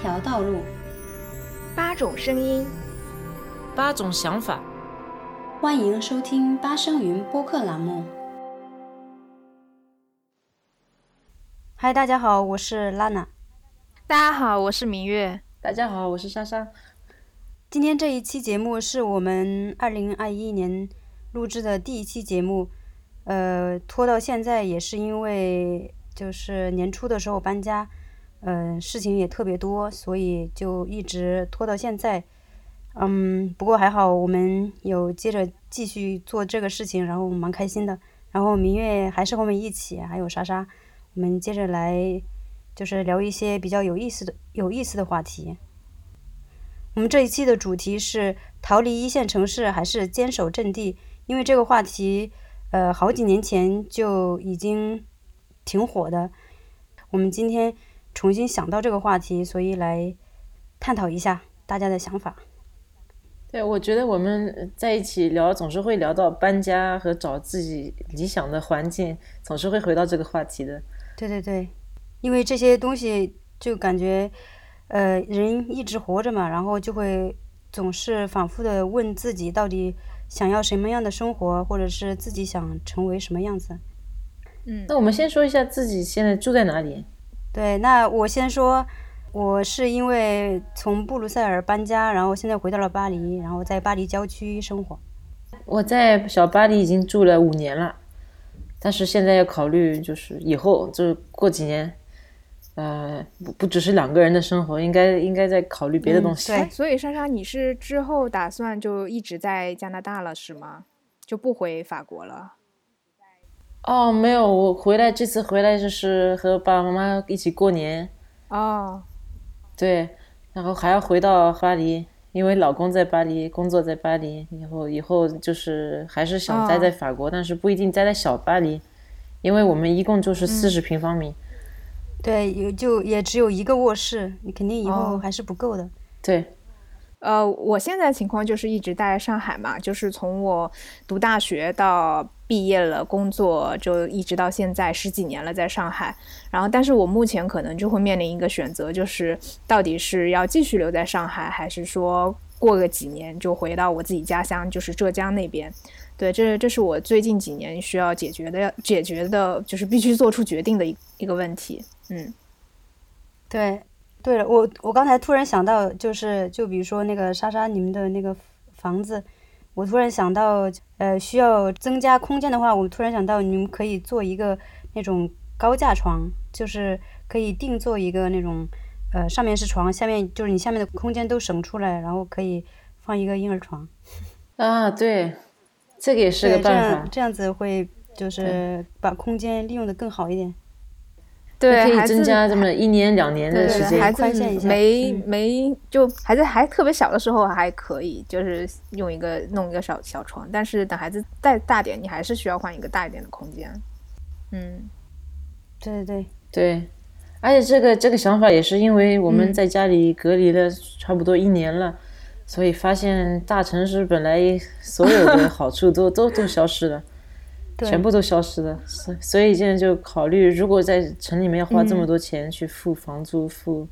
条道路，八种声音，八种想法。欢迎收听八声云播客栏目。嗨，大家好，我是拉娜。大家好，我是明月。大家好，我是莎莎。今天这一期节目是我们二零二一年录制的第一期节目，呃，拖到现在也是因为就是年初的时候搬家，嗯，事情也特别多，所以就一直拖到现在。嗯，不过还好，我们有接着继续做这个事情，然后蛮开心的。然后明月还是和我们一起，还有莎莎，我们接着来就是聊一些比较有意思的、有意思的话题。我们这一期的主题是逃离一线城市还是坚守阵地？因为这个话题，呃，好几年前就已经挺火的。我们今天重新想到这个话题，所以来探讨一下大家的想法。对，我觉得我们在一起聊，总是会聊到搬家和找自己理想的环境，总是会回到这个话题的。对对对，因为这些东西就感觉。呃，人一直活着嘛，然后就会总是反复的问自己，到底想要什么样的生活，或者是自己想成为什么样子。嗯，那我们先说一下自己现在住在哪里。对，那我先说，我是因为从布鲁塞尔搬家，然后现在回到了巴黎，然后在巴黎郊区生活。我在小巴黎已经住了五年了，但是现在要考虑，就是以后就过几年。呃，不不只是两个人的生活，应该应该在考虑别的东西。对，所以莎莎，你是之后打算就一直在加拿大了是吗？就不回法国了？哦，没有，我回来这次回来就是和爸爸妈妈一起过年。哦，对，然后还要回到巴黎，因为老公在巴黎工作，在巴黎，以后以后就是还是想待在法国，但是不一定待在小巴黎，因为我们一共就是四十平方米。对，有就也只有一个卧室，你肯定以后还是不够的。对，呃，我现在情况就是一直待在上海嘛，就是从我读大学到毕业了，工作就一直到现在十几年了，在上海。然后，但是我目前可能就会面临一个选择，就是到底是要继续留在上海，还是说过个几年就回到我自己家乡，就是浙江那边。对，这这是我最近几年需要解决的，要解决的就是必须做出决定的一一个问题。嗯，对，对了，我我刚才突然想到，就是就比如说那个莎莎你们的那个房子，我突然想到，呃，需要增加空间的话，我突然想到你们可以做一个那种高架床，就是可以定做一个那种，呃，上面是床，下面就是你下面的空间都省出来，然后可以放一个婴儿床。啊，对，这个也是个办法。这样这样子会就是把空间利用的更好一点。对，可以增加这么一年两年的时间，孩子没没就孩子还特别小的时候还可以，就是用一个弄一个小小床，但是等孩子再大点，你还是需要换一个大一点的空间。嗯，对对对对，而且这个这个想法也是因为我们在家里隔离了差不多一年了，所以发现大城市本来所有的好处都都都消失了。全部都消失了，所所以现在就考虑，如果在城里面要花这么多钱去付房租、付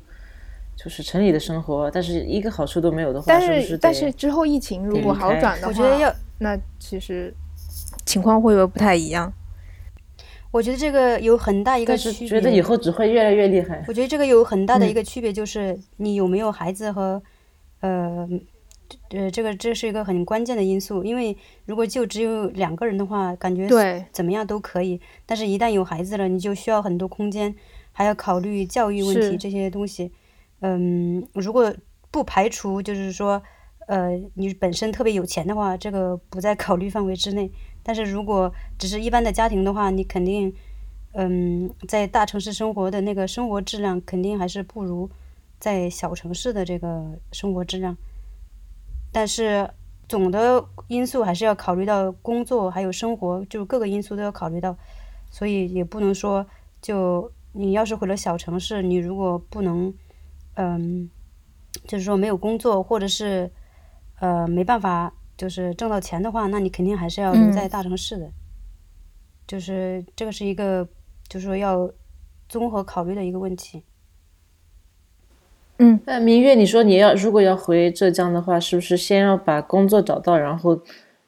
就是城里的生活，但是一个好处都没有的话，但是但是之后疫情如果好转的话，我觉得要那其实情况会不会不太一样？我觉得这个有很大一个区别，觉得以后只会越来越厉害。我觉得这个有很大的一个区别，就是你有没有孩子和呃。呃，这个这是一个很关键的因素，因为如果就只有两个人的话，感觉怎么样都可以。但是，一旦有孩子了，你就需要很多空间，还要考虑教育问题这些东西。嗯，如果不排除就是说，呃，你本身特别有钱的话，这个不在考虑范围之内。但是如果只是一般的家庭的话，你肯定，嗯，在大城市生活的那个生活质量肯定还是不如在小城市的这个生活质量。但是总的因素还是要考虑到工作还有生活，就各个因素都要考虑到，所以也不能说就你要是回了小城市，你如果不能，嗯，就是说没有工作或者是呃没办法就是挣到钱的话，那你肯定还是要留在大城市的，就是这个是一个就是说要综合考虑的一个问题。嗯，那明月，你说你要如果要回浙江的话，是不是先要把工作找到，然后，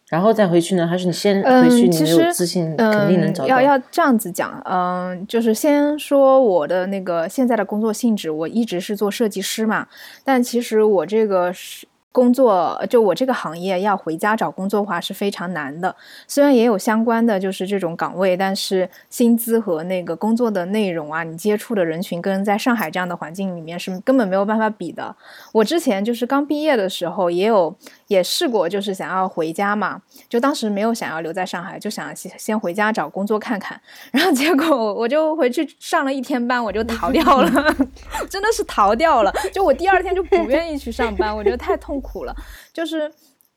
然后再回去呢？还是你先回去，你没有自信，肯定能找到？要要这样子讲，嗯，就是先说我的那个现在的工作性质，我一直是做设计师嘛，但其实我这个是。工作就我这个行业要回家找工作的话是非常难的，虽然也有相关的就是这种岗位，但是薪资和那个工作的内容啊，你接触的人群跟在上海这样的环境里面是根本没有办法比的。我之前就是刚毕业的时候也有也试过，就是想要回家嘛，就当时没有想要留在上海，就想先先回家找工作看看，然后结果我就回去上了一天班，我就逃掉了，真的是逃掉了，就我第二天就不愿意去上班，我觉得太痛。苦了，就是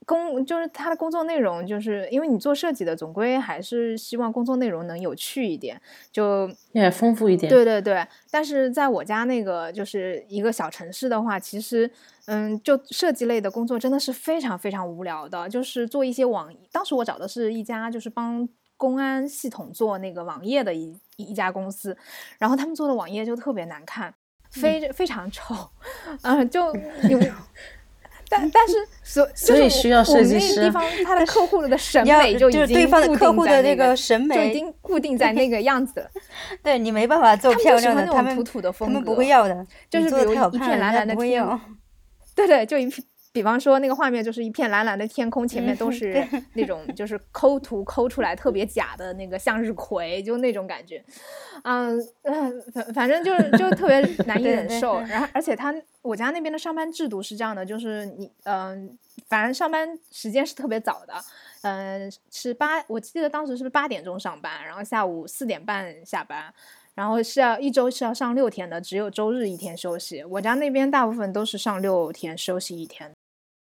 工，就是他的工作内容，就是因为你做设计的，总归还是希望工作内容能有趣一点，就也丰富一点。对对对，但是在我家那个就是一个小城市的话，其实，嗯，就设计类的工作真的是非常非常无聊的，就是做一些网，当时我找的是一家就是帮公安系统做那个网页的一一家公司，然后他们做的网页就特别难看，非非常丑，嗯，就 有。但但是所所以需要设计师。地方他的客户的审美就已经对方的客户的那个审美就已经固定在那个 样子了。对你没办法做漂亮的，他们土土的风格，他们不会要的。就是比如一片蓝蓝的天，对对，就一片。比方说那个画面就是一片蓝蓝的天空，前面都是 那种就是抠图抠出来特别假的那个向日葵，就那种感觉。嗯嗯，反反正就是就特别难以忍受。然后而且他。我家那边的上班制度是这样的，就是你，嗯，反正上班时间是特别早的，嗯，是八，我记得当时是不是八点钟上班，然后下午四点半下班，然后是要一周是要上六天的，只有周日一天休息。我家那边大部分都是上六天休息一天。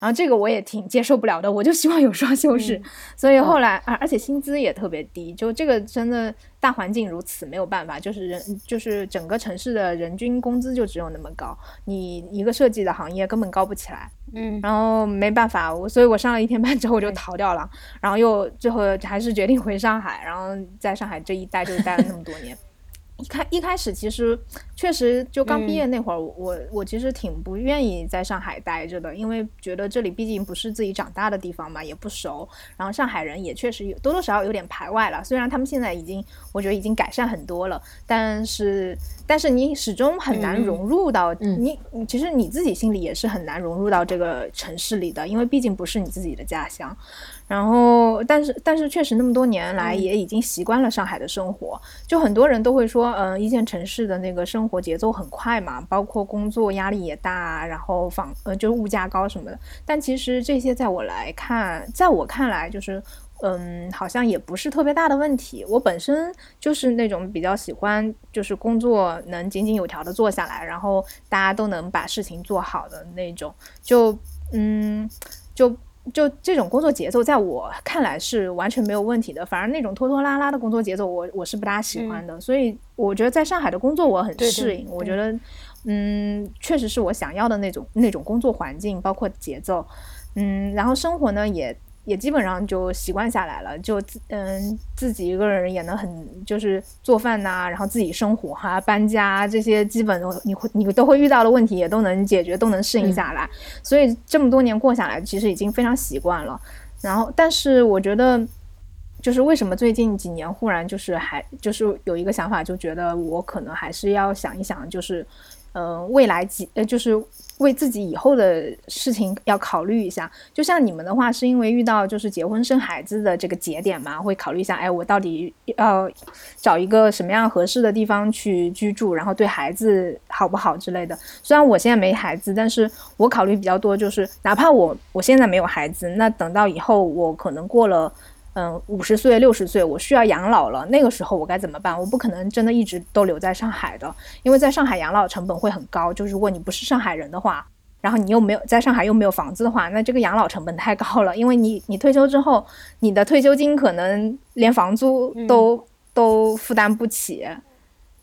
然后这个我也挺接受不了的，我就希望有双休日，所以后来啊，而且薪资也特别低，就这个真的大环境如此，没有办法，就是人就是整个城市的人均工资就只有那么高，你一个设计的行业根本高不起来，嗯，然后没办法，我所以我上了一天班之后我就逃掉了，然后又最后还是决定回上海，然后在上海这一待就待了那么多年。一开一开始其实确实就刚毕业那会儿，我我其实挺不愿意在上海待着的，因为觉得这里毕竟不是自己长大的地方嘛，也不熟。然后上海人也确实有多多少少有点排外了，虽然他们现在已经我觉得已经改善很多了，但是但是你始终很难融入到你，其实你自己心里也是很难融入到这个城市里的，因为毕竟不是你自己的家乡。然后，但是，但是，确实那么多年来也已经习惯了上海的生活。就很多人都会说，嗯，一线城市的那个生活节奏很快嘛，包括工作压力也大，然后房呃就是物价高什么的。但其实这些在我来看，在我看来，就是嗯，好像也不是特别大的问题。我本身就是那种比较喜欢，就是工作能井井有条的做下来，然后大家都能把事情做好的那种。就嗯，就。就这种工作节奏，在我看来是完全没有问题的。反而那种拖拖拉拉的工作节奏，我我是不大喜欢的。所以我觉得在上海的工作我很适应。我觉得，嗯，确实是我想要的那种那种工作环境，包括节奏。嗯，然后生活呢也。也基本上就习惯下来了，就自嗯自己一个人也能很就是做饭呐，然后自己生活哈，搬家这些基本你会你都会遇到的问题也都能解决，都能适应下来。所以这么多年过下来，其实已经非常习惯了。然后，但是我觉得，就是为什么最近几年忽然就是还就是有一个想法，就觉得我可能还是要想一想，就是。嗯，未来几呃，就是为自己以后的事情要考虑一下。就像你们的话，是因为遇到就是结婚生孩子的这个节点嘛，会考虑一下，哎，我到底要找一个什么样合适的地方去居住，然后对孩子好不好之类的。虽然我现在没孩子，但是我考虑比较多，就是哪怕我我现在没有孩子，那等到以后我可能过了。嗯，五十岁、六十岁，我需要养老了，那个时候我该怎么办？我不可能真的一直都留在上海的，因为在上海养老成本会很高。就如果你不是上海人的话，然后你又没有在上海又没有房子的话，那这个养老成本太高了。因为你你退休之后，你的退休金可能连房租都都负担不起。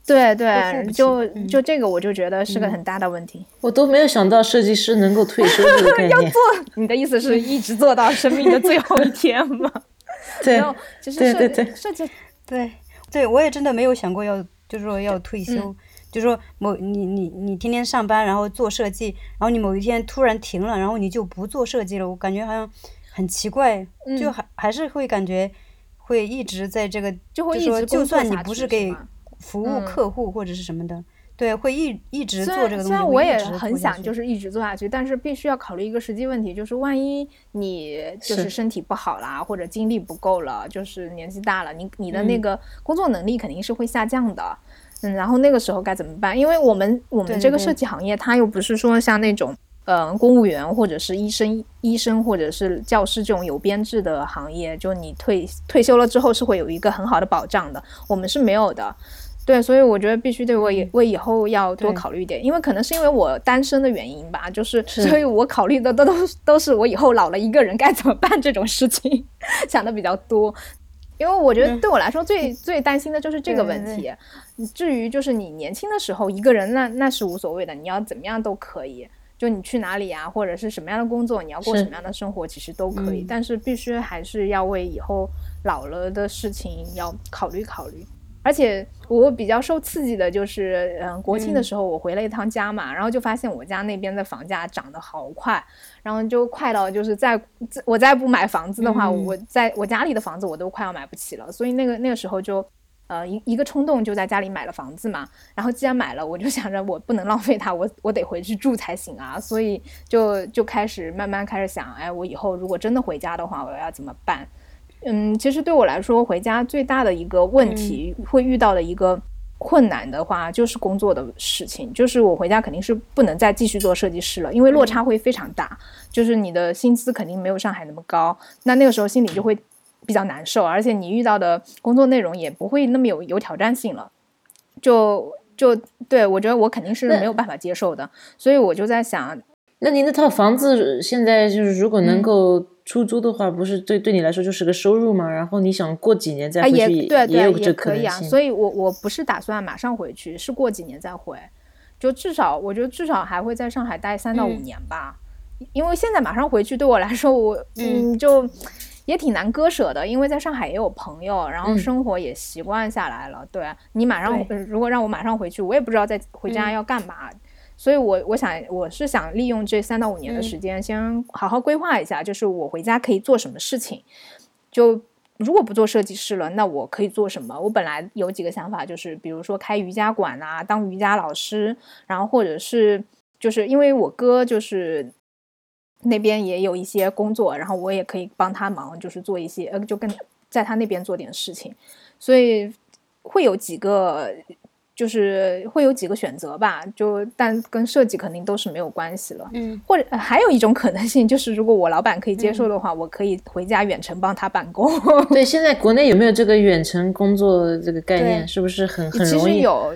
对对，就就这个我就觉得是个很大的问题。我都没有想到设计师能够退休这个概 念。要做，你的意思是一直做到生命的最后一天吗？对，其实对对对，设计，对。对，我也真的没有想过要，就是说要退休，就说某你你你天天上班，然后做设计，然后你某一天突然停了，然后你就不做设计了，我感觉好像很奇怪，就还还是会感觉会一直在这个，就会说就算你不是给服务客户或者是什么的。对，会一一直做这个东西。虽然我也很想就是一直做下去，但是必须要考虑一个实际问题，就是万一你就是身体不好啦，或者精力不够了，就是年纪大了，你你的那个工作能力肯定是会下降的。嗯，然后那个时候该怎么办？因为我们我们这个设计行业，它又不是说像那种呃公务员或者是医生、医生或者是教师这种有编制的行业，就你退退休了之后是会有一个很好的保障的。我们是没有的。对，所以我觉得必须对我以为以后要多考虑一点，因为可能是因为我单身的原因吧，就是所以我考虑的都都都是我以后老了一个人该怎么办这种事情，想的比较多。因为我觉得对我来说最最担心的就是这个问题。至于就是你年轻的时候一个人，那那是无所谓的，你要怎么样都可以，就你去哪里啊，或者是什么样的工作，你要过什么样的生活，其实都可以。但是必须还是要为以后老了的事情要考虑考虑。而且我比较受刺激的就是，嗯，国庆的时候我回了一趟家嘛，然后就发现我家那边的房价涨得好快，然后就快到就是在我再不买房子的话，我在我家里的房子我都快要买不起了，所以那个那个时候就，呃，一一个冲动就在家里买了房子嘛，然后既然买了，我就想着我不能浪费它，我我得回去住才行啊，所以就就开始慢慢开始想，哎，我以后如果真的回家的话，我要怎么办？嗯，其实对我来说，回家最大的一个问题会遇到的一个困难的话，就是工作的事情。就是我回家肯定是不能再继续做设计师了，因为落差会非常大。就是你的薪资肯定没有上海那么高，那那个时候心里就会比较难受，而且你遇到的工作内容也不会那么有有挑战性了。就就对我觉得我肯定是没有办法接受的，所以我就在想，那您那套房子现在就是如果能够。出租的话，不是对对你来说就是个收入吗？然后你想过几年再回去，也有这可以啊。所以，我我不是打算马上回去，是过几年再回。就至少，我觉得至少还会在上海待三到五年吧。因为现在马上回去对我来说，我嗯就也挺难割舍的。因为在上海也有朋友，然后生活也习惯下来了。对你马上如果让我马上回去，我也不知道在回家要干嘛。所以，我我想我是想利用这三到五年的时间，先好好规划一下，就是我回家可以做什么事情。就如果不做设计师了，那我可以做什么？我本来有几个想法，就是比如说开瑜伽馆啊，当瑜伽老师，然后或者是就是因为我哥就是那边也有一些工作，然后我也可以帮他忙，就是做一些呃，就跟在他那边做点事情，所以会有几个。就是会有几个选择吧，就但跟设计肯定都是没有关系了。嗯，或者还有一种可能性就是，如果我老板可以接受的话，我可以回家远程帮他办公。对，现在国内有没有这个远程工作这个概念？是不是很很容易？其实有，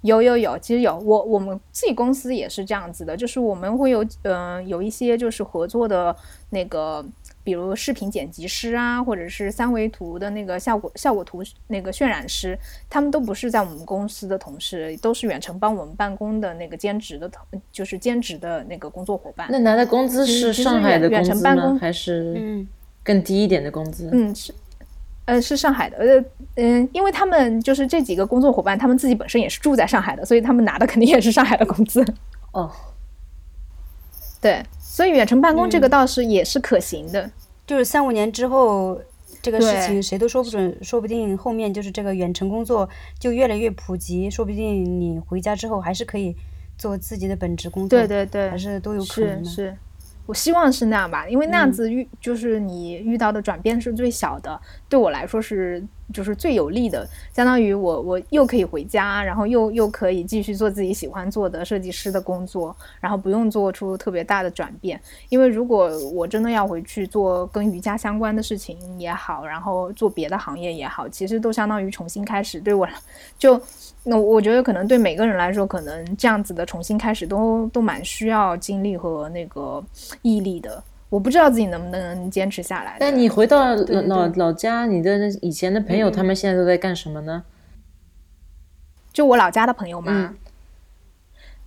有有有，其实有。我我们自己公司也是这样子的，就是我们会有嗯有一些就是合作的那个。比如视频剪辑师啊，或者是三维图的那个效果效果图那个渲染师，他们都不是在我们公司的同事，都是远程帮我们办公的那个兼职的同，就是兼职的那个工作伙伴。那拿的工资是上海的工资吗？还是嗯更低一点的工资？嗯，是呃是上海的，呃嗯，因为他们就是这几个工作伙伴，他们自己本身也是住在上海的，所以他们拿的肯定也是上海的工资。哦，对。所以远程办公这个倒是也是可行的，就是三五年之后，这个事情谁都说不准，说不定后面就是这个远程工作就越来越普及，说不定你回家之后还是可以做自己的本职工作，对对对，还是都有可能的。是。我希望是那样吧，因为那样子遇就是你遇到的转变是最小的，对我来说是就是最有利的，相当于我我又可以回家，然后又又可以继续做自己喜欢做的设计师的工作，然后不用做出特别大的转变。因为如果我真的要回去做跟瑜伽相关的事情也好，然后做别的行业也好，其实都相当于重新开始，对我就。那我觉得可能对每个人来说，可能这样子的重新开始都都蛮需要精力和那个毅力的。我不知道自己能不能坚持下来。但你回到老老老家，你的以前的朋友他们现在都在干什么呢？就我老家的朋友嘛，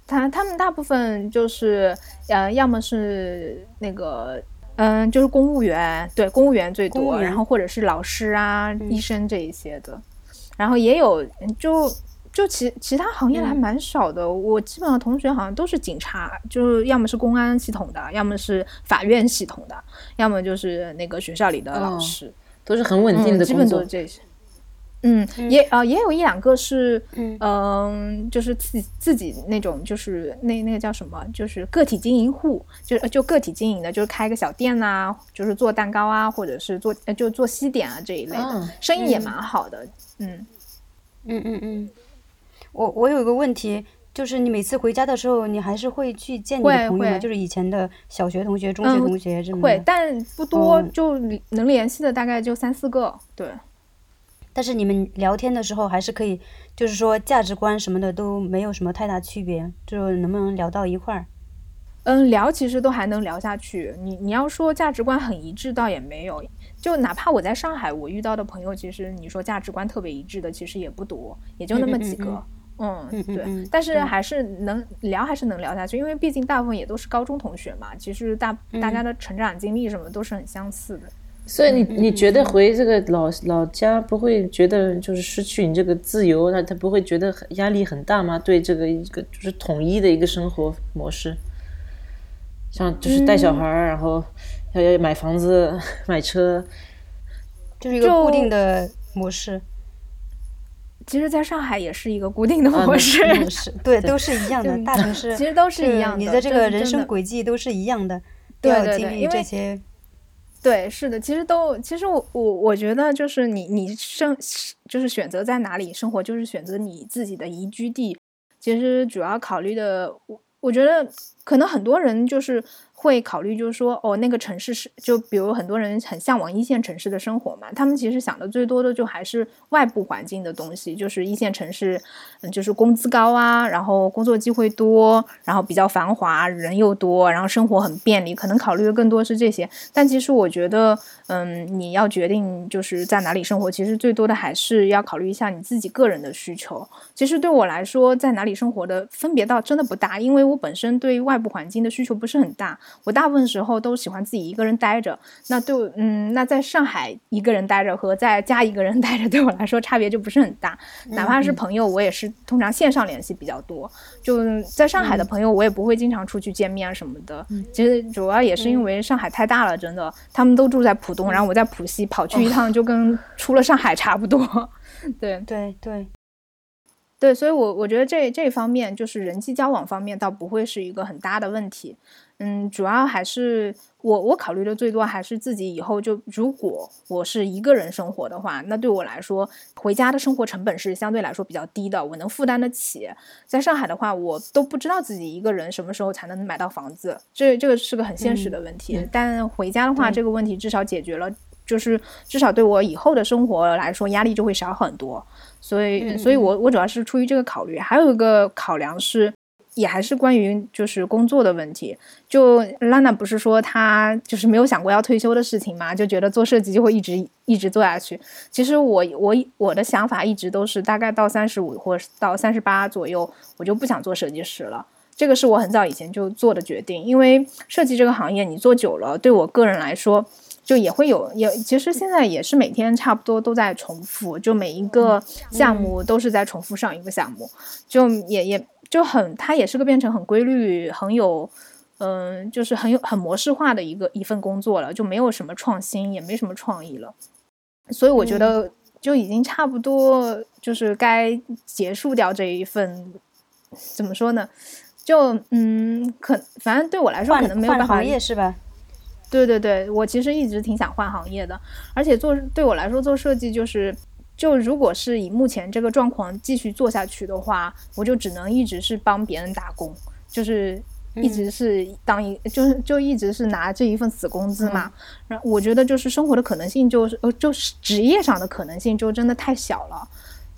他他们大部分就是呃，要么是那个嗯，就是公务员，对，公务员最多，然后或者是老师啊、医生这一些的，然后也有就。就其其他行业还蛮少的。我基本上同学好像都是警察，就是要么是公安系统的，要么是法院系统的，要么就是那个学校里的老师，都是很稳定的基本都是这些。嗯，也啊，也有一两个是，嗯，就是自己自己那种，就是那那个叫什么，就是个体经营户，就就个体经营的，就是开个小店呐，就是做蛋糕啊，或者是做就做西点啊这一类的，生意也蛮好的。嗯嗯嗯嗯，我我有一个问题，就是你每次回家的时候，你还是会去见你的朋友吗？就是以前的小学同学、中学同学这种。会，但不多，就能联系的大概就三四个。对。但是你们聊天的时候还是可以，就是说价值观什么的都没有什么太大区别，就能不能聊到一块儿？嗯，聊其实都还能聊下去。你你要说价值观很一致，倒也没有。就哪怕我在上海，我遇到的朋友，其实你说价值观特别一致的，其实也不多，也就那么几个。嗯，对。但是还是能聊，还是能聊下去，因为毕竟大部分也都是高中同学嘛。其实大大家的成长经历什么都是很相似的。所以你你觉得回这个老老家不会觉得就是失去你这个自由，那他不会觉得压力很大吗？对这个一个就是统一的一个生活模式，像就是带小孩儿，然后要要买房子、买车，就是一个固定的模式。其实，在上海也是一个固定的模式，对，都是一样的。大城市 其实都是一样的，你的这个人生轨迹都是一样的，要经历这些。对，是的，其实都，其实我我我觉得就是你你生就是选择在哪里生活，就是选择你自己的宜居地。其实主要考虑的，我我觉得可能很多人就是。会考虑，就是说，哦，那个城市是，就比如很多人很向往一线城市的生活嘛，他们其实想的最多的就还是外部环境的东西，就是一线城市，嗯，就是工资高啊，然后工作机会多，然后比较繁华，人又多，然后生活很便利，可能考虑的更多是这些。但其实我觉得，嗯，你要决定就是在哪里生活，其实最多的还是要考虑一下你自己个人的需求。其实对我来说，在哪里生活的分别倒真的不大，因为我本身对外部环境的需求不是很大。我大部分时候都喜欢自己一个人待着，那对，嗯，那在上海一个人待着和在家一个人 待着，对我来说差别就不是很大。哪怕是朋友，我也是通常线上联系比较多。就在上海的朋友，我也不会经常出去见面什么的。其实主要也是因为上海太大了，真的，他们都住在浦东，然后我在浦西，跑去一趟就跟出了上海差不多。对对对。对，所以，我我觉得这这方面就是人际交往方面，倒不会是一个很大的问题。嗯，主要还是我我考虑的最多还是自己以后就如果我是一个人生活的话，那对我来说，回家的生活成本是相对来说比较低的，我能负担得起。在上海的话，我都不知道自己一个人什么时候才能买到房子，这这个是个很现实的问题。但回家的话，这个问题至少解决了，就是至少对我以后的生活来说，压力就会少很多。所以，所以我我主要是出于这个考虑，还有一个考量是，也还是关于就是工作的问题。就拉娜不是说她就是没有想过要退休的事情嘛，就觉得做设计就会一直一直做下去。其实我我我的想法一直都是大概到三十五或到三十八左右，我就不想做设计师了。这个是我很早以前就做的决定，因为设计这个行业你做久了，对我个人来说。就也会有，也其实现在也是每天差不多都在重复，就每一个项目都是在重复上一个项目，就也也就很，它也是个变成很规律、很有，嗯，就是很有很模式化的一个一份工作了，就没有什么创新，也没什么创意了。所以我觉得就已经差不多，就是该结束掉这一份，怎么说呢？就嗯，可反正对我来说可能没有办法。行业是吧？对对对，我其实一直挺想换行业的，而且做对我来说做设计就是，就如果是以目前这个状况继续做下去的话，我就只能一直是帮别人打工，就是一直是当一就是就一直是拿这一份死工资嘛。然后我觉得就是生活的可能性就是呃就是职业上的可能性就真的太小了，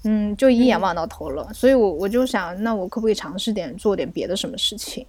嗯，就一眼望到头了。所以我我就想，那我可不可以尝试点做点别的什么事情？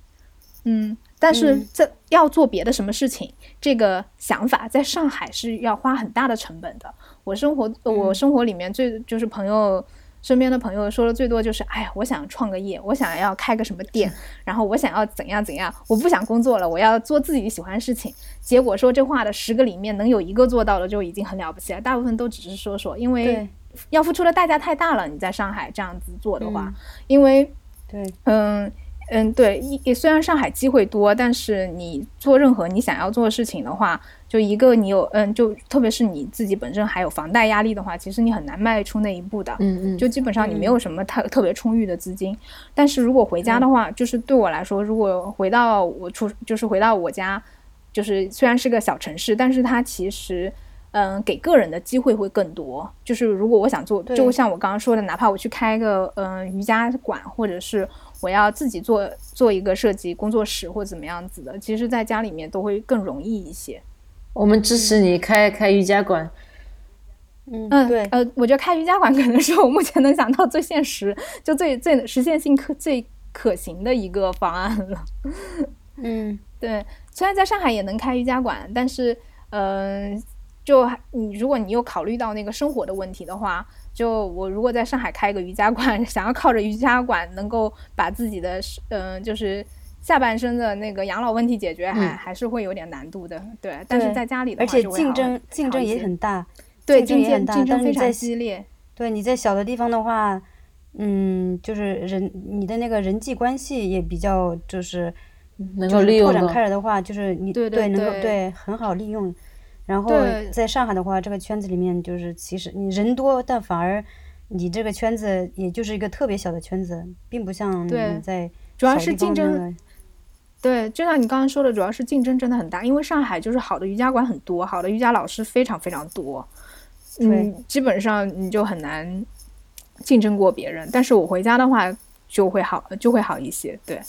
嗯。但是这要做别的什么事情，这个想法在上海是要花很大的成本的。我生活，我生活里面最就是朋友身边的朋友说的最多就是，哎呀，我想创个业，我想要开个什么店，然后我想要怎样怎样，我不想工作了，我要做自己喜欢的事情。结果说这话的十个里面能有一个做到了就已经很了不起了，大部分都只是说说，因为要付出的代价太大了。你在上海这样子做的话，因为对，嗯。嗯，对，一虽然上海机会多，但是你做任何你想要做的事情的话，就一个你有，嗯，就特别是你自己本身还有房贷压力的话，其实你很难迈出那一步的。嗯嗯，就基本上你没有什么特特别充裕的资金。但是如果回家的话，就是对我来说，如果回到我出，就是回到我家，就是虽然是个小城市，但是它其实，嗯，给个人的机会会更多。就是如果我想做，就像我刚刚说的，哪怕我去开个嗯瑜伽馆，或者是。我要自己做做一个设计工作室或怎么样子的，其实在家里面都会更容易一些。我们支持你开开瑜伽馆。嗯嗯，对，呃，我觉得开瑜伽馆可能是我目前能想到最现实、就最最实现性可最可行的一个方案了。嗯，对，虽然在上海也能开瑜伽馆，但是，嗯，就你如果你又考虑到那个生活的问题的话。就我如果在上海开一个瑜伽馆，想要靠着瑜伽馆能够把自己的嗯，就是下半身的那个养老问题解决，还还是会有点难度的。对，但是在家里的话，而且竞争竞争也很大，对，竞争也很大，竞争非常激烈。对，你在小的地方的话，嗯，就是人你的那个人际关系也比较就是能够利用拓展开来的话，就是你对对能够对很好利用。然后在上海的话，这个圈子里面就是其实你人多，但反而你这个圈子也就是一个特别小的圈子，并不像你在主要是竞争。对，就像你刚刚说的，主要是竞争真的很大，因为上海就是好的瑜伽馆很多，好的瑜伽老师非常非常多，嗯，基本上你就很难竞争过别人。但是我回家的话就会好，就会好一些。对，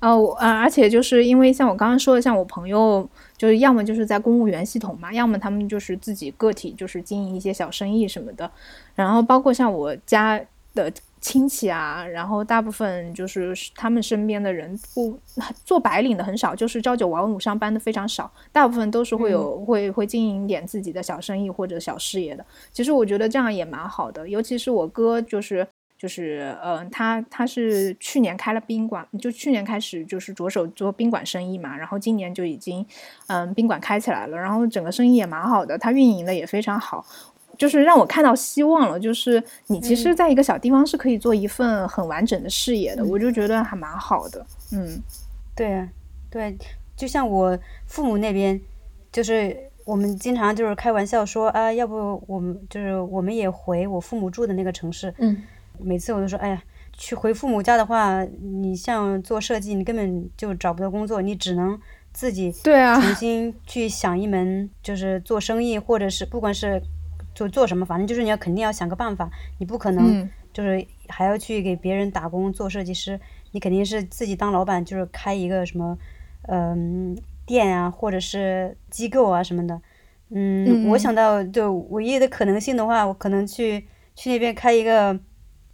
呃，我呃，而且就是因为像我刚刚说的，像我朋友。就是要么就是在公务员系统嘛，要么他们就是自己个体，就是经营一些小生意什么的。然后包括像我家的亲戚啊，然后大部分就是他们身边的人不做白领的很少，就是朝九晚五上班的非常少，大部分都是会有会会经营点自己的小生意或者小事业的。其实我觉得这样也蛮好的，尤其是我哥就是。就是，嗯，他他是去年开了宾馆，就去年开始就是着手做宾馆生意嘛，然后今年就已经，嗯，宾馆开起来了，然后整个生意也蛮好的，他运营的也非常好，就是让我看到希望了。就是你其实在一个小地方是可以做一份很完整的事业的，我就觉得还蛮好的。嗯，对啊，对，就像我父母那边，就是我们经常就是开玩笑说啊，要不我们就是我们也回我父母住的那个城市，嗯。每次我都说，哎呀，去回父母家的话，你像做设计，你根本就找不到工作，你只能自己对啊重新去想一门，就是做生意，或者是不管是做做什么，反正就是你要肯定要想个办法，你不可能就是还要去给别人打工做设计师，你肯定是自己当老板，就是开一个什么嗯店啊，或者是机构啊什么的。嗯，我想到就唯一的可能性的话，我可能去去那边开一个。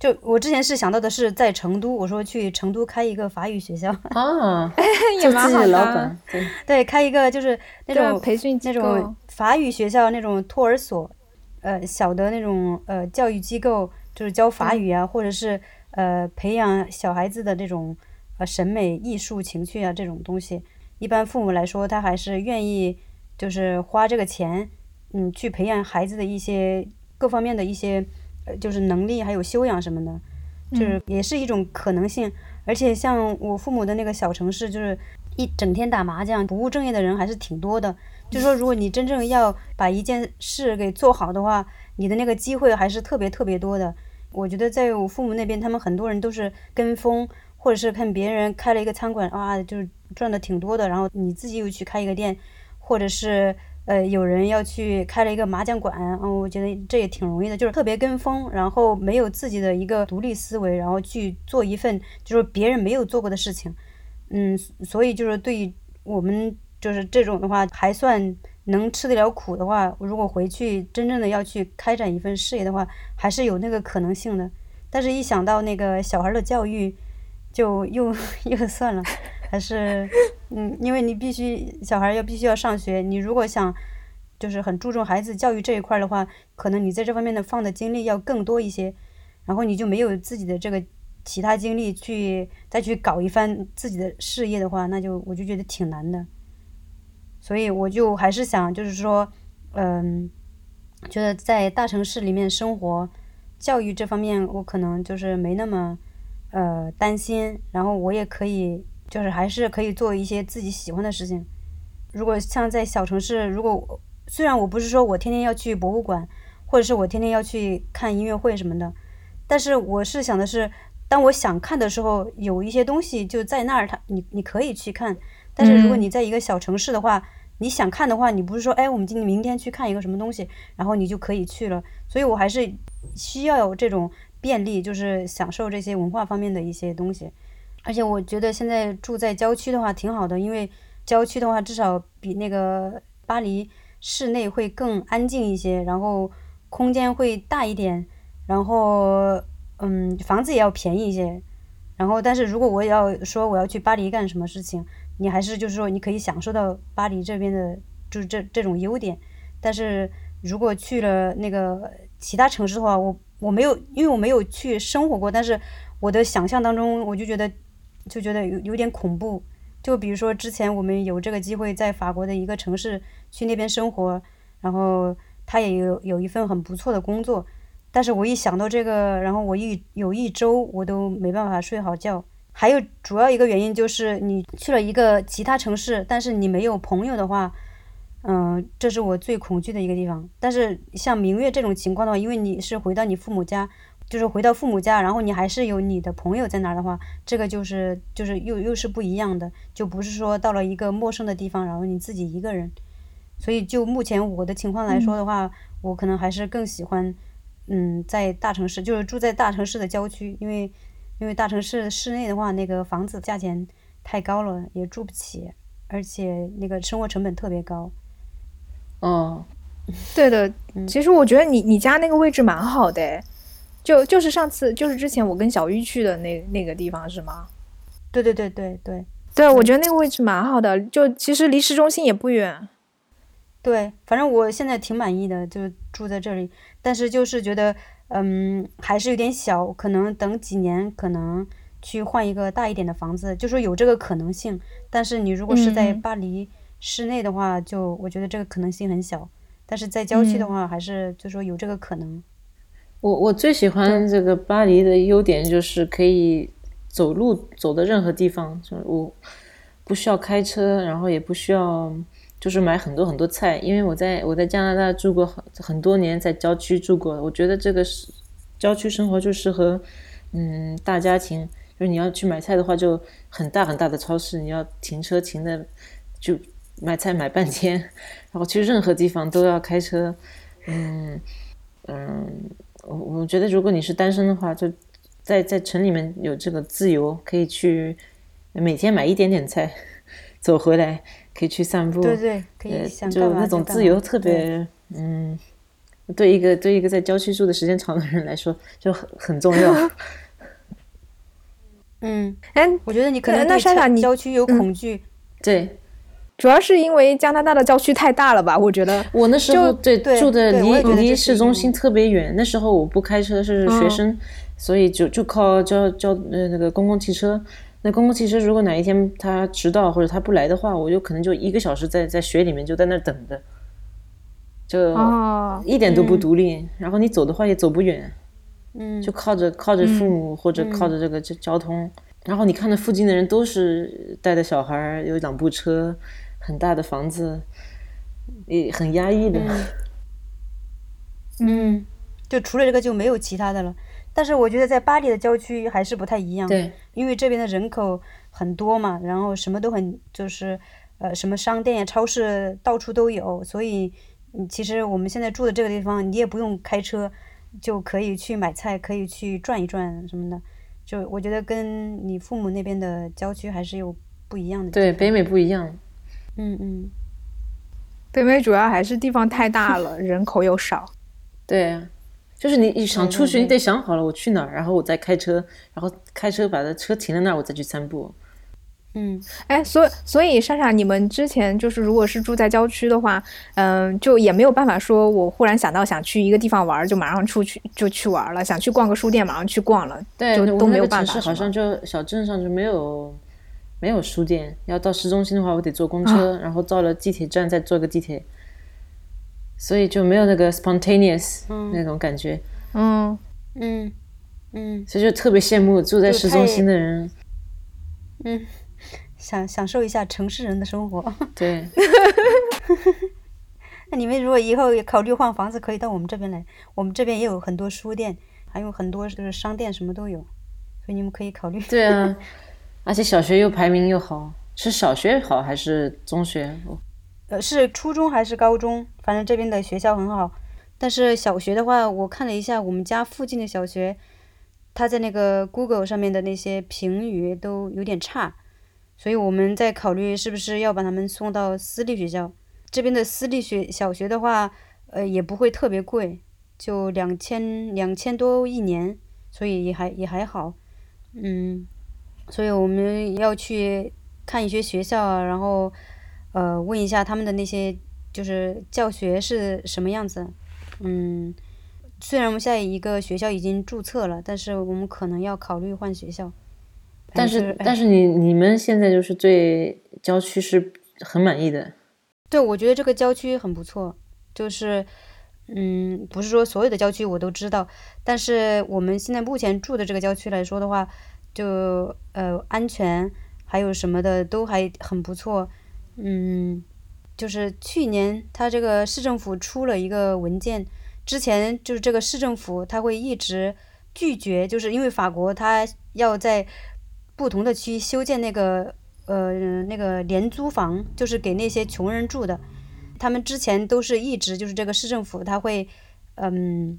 就我之前是想到的是在成都，我说去成都开一个法语学校啊，也蛮好的。对对，开一个就是那种培训那种法语学校那种托儿所，呃，小的那种呃教育机构，就是教法语啊，或者是呃培养小孩子的这种呃审美艺术情趣啊这种东西。一般父母来说，他还是愿意就是花这个钱，嗯，去培养孩子的一些各方面的一些。就是能力还有修养什么的，就是也是一种可能性。而且像我父母的那个小城市，就是一整天打麻将、不务正业的人还是挺多的。就说如果你真正要把一件事给做好的话，你的那个机会还是特别特别多的。我觉得在我父母那边，他们很多人都是跟风，或者是看别人开了一个餐馆，啊，就是赚的挺多的，然后你自己又去开一个店，或者是。呃，有人要去开了一个麻将馆，嗯，我觉得这也挺容易的，就是特别跟风，然后没有自己的一个独立思维，然后去做一份就是别人没有做过的事情，嗯，所以就是对我们就是这种的话，还算能吃得了苦的话，如果回去真正的要去开展一份事业的话，还是有那个可能性的。但是，一想到那个小孩的教育，就又 又算了。还是，嗯，因为你必须小孩要必须要上学，你如果想，就是很注重孩子教育这一块的话，可能你在这方面的放的精力要更多一些，然后你就没有自己的这个其他精力去再去搞一番自己的事业的话，那就我就觉得挺难的。所以我就还是想，就是说，嗯，觉得在大城市里面生活，教育这方面，我可能就是没那么呃担心，然后我也可以就是还是可以做一些自己喜欢的事情。如果像在小城市，如果虽然我不是说我天天要去博物馆，或者是我天天要去看音乐会什么的，但是我是想的是，当我想看的时候，有一些东西就在那儿，它你你可以去看。但是如果你在一个小城市的话，你想看的话，你不是说，哎，我们今天明天去看一个什么东西，然后你就可以去了。所以我还是需要有这种便利，就是享受这些文化方面的一些东西。而且我觉得现在住在郊区的话挺好的，因为郊区的话至少比那个巴黎市内会更安静一些，然后空间会大一点，然后嗯，房子也要便宜一些。然后，但是如果我要说我要去巴黎干什么事情？你还是就是说，你可以享受到巴黎这边的，就是这这种优点。但是如果去了那个其他城市的话，我我没有，因为我没有去生活过。但是我的想象当中，我就觉得就觉得有有点恐怖。就比如说之前我们有这个机会在法国的一个城市去那边生活，然后他也有有一份很不错的工作。但是我一想到这个，然后我一有一周我都没办法睡好觉。还有主要一个原因就是你去了一个其他城市，但是你没有朋友的话，嗯，这是我最恐惧的一个地方。但是像明月这种情况的话，因为你是回到你父母家，就是回到父母家，然后你还是有你的朋友在那儿的话，这个就是就是又又是不一样的，就不是说到了一个陌生的地方，然后你自己一个人。所以就目前我的情况来说的话，我可能还是更喜欢，嗯，在大城市，就是住在大城市的郊区，因为。因为大城市室内的话，那个房子价钱太高了，也住不起，而且那个生活成本特别高。哦，对的，其实我觉得你你家那个位置蛮好的，就就是上次就是之前我跟小玉去的那那个地方是吗？对对对对对，对我觉得那个位置蛮好的，就其实离市中心也不远。对，反正我现在挺满意的，就住在这里，但是就是觉得。嗯，还是有点小，可能等几年，可能去换一个大一点的房子，就说有这个可能性。但是你如果是在巴黎市内的话，就我觉得这个可能性很小。但是在郊区的话，还是就说有这个可能。我我最喜欢这个巴黎的优点就是可以走路走的任何地方，就是我不需要开车，然后也不需要。就是买很多很多菜，因为我在我在加拿大住过很很多年，在郊区住过，我觉得这个是郊区生活就适合，嗯，大家庭。就是你要去买菜的话，就很大很大的超市，你要停车停的，就买菜买半天，然后去任何地方都要开车。嗯嗯，我我觉得如果你是单身的话，就在在城里面有这个自由，可以去每天买一点点菜，走回来。可以去散步，对对，可以就那种自由特别，嗯，对一个对一个在郊区住的时间长的人来说就很很重要。嗯，哎，我觉得你可能那莎莎你郊区有恐惧，对，主要是因为加拿大的郊区太大了吧？我觉得我那时候对住的离离市中心特别远，那时候我不开车是学生，所以就就靠交交呃那个公共汽车。那公共汽车如果哪一天他迟到或者他不来的话，我就可能就一个小时在在雪里面就在那等着，就一点都不独立。然后你走的话也走不远，嗯，就靠着靠着父母或者靠着这个交交通。然后你看那附近的人都是带着小孩，有两部车，很大的房子，也很压抑的。嗯，就除了这个就没有其他的了。但是我觉得在巴黎的郊区还是不太一样，对，因为这边的人口很多嘛，然后什么都很就是，呃，什么商店呀、超市到处都有，所以，其实我们现在住的这个地方，你也不用开车，就可以去买菜，可以去转一转什么的，就我觉得跟你父母那边的郊区还是有不一样的。对，北美不一样。嗯嗯，北美主要还是地方太大了，人口又少。对。就是你你想出去，你得想好了我去哪儿，然后我再开车，然后开车把这车停在那儿，我再去散步。嗯，哎，所以所以莎莎，你们之前就是如果是住在郊区的话，嗯，就也没有办法说，我忽然想到想去一个地方玩，就马上出去就去玩了，想去逛个书店，马上去逛了，对，就都没有办法。城市好像就小镇上就没有没有书店，要到市中心的话，我得坐公车，然后到了地铁站再坐个地铁。所以就没有那个 spontaneous 那种感觉。嗯，嗯嗯，所以就特别羡慕住在市中心的人。嗯，享享受一下城市人的生活。对。那你们如果以后也考虑换房子，可以到我们这边来。我们这边也有很多书店，还有很多就是商店，什么都有，所以你们可以考虑。对啊，而且小学又排名又好，是小学好还是中学？呃，是初中还是高中？反正这边的学校很好。但是小学的话，我看了一下我们家附近的小学，它在那个 Google 上面的那些评语都有点差，所以我们在考虑是不是要把他们送到私立学校。这边的私立学小学的话，呃，也不会特别贵，就两千两千多一年，所以也还也还好，嗯，所以我们要去看一些学校啊，然后呃问一下他们的那些就是教学是什么样子，嗯，虽然我们现在一个学校已经注册了，但是我们可能要考虑换学校。但是但是你你们现在就是对郊区是很满意的。对，我觉得这个郊区很不错，就是，嗯，不是说所有的郊区我都知道，但是我们现在目前住的这个郊区来说的话，就呃安全还有什么的都还很不错，嗯，就是去年他这个市政府出了一个文件，之前就是这个市政府他会一直拒绝，就是因为法国他要在不同的区修建那个。呃，那个廉租房就是给那些穷人住的，他们之前都是一直就是这个市政府他会，嗯，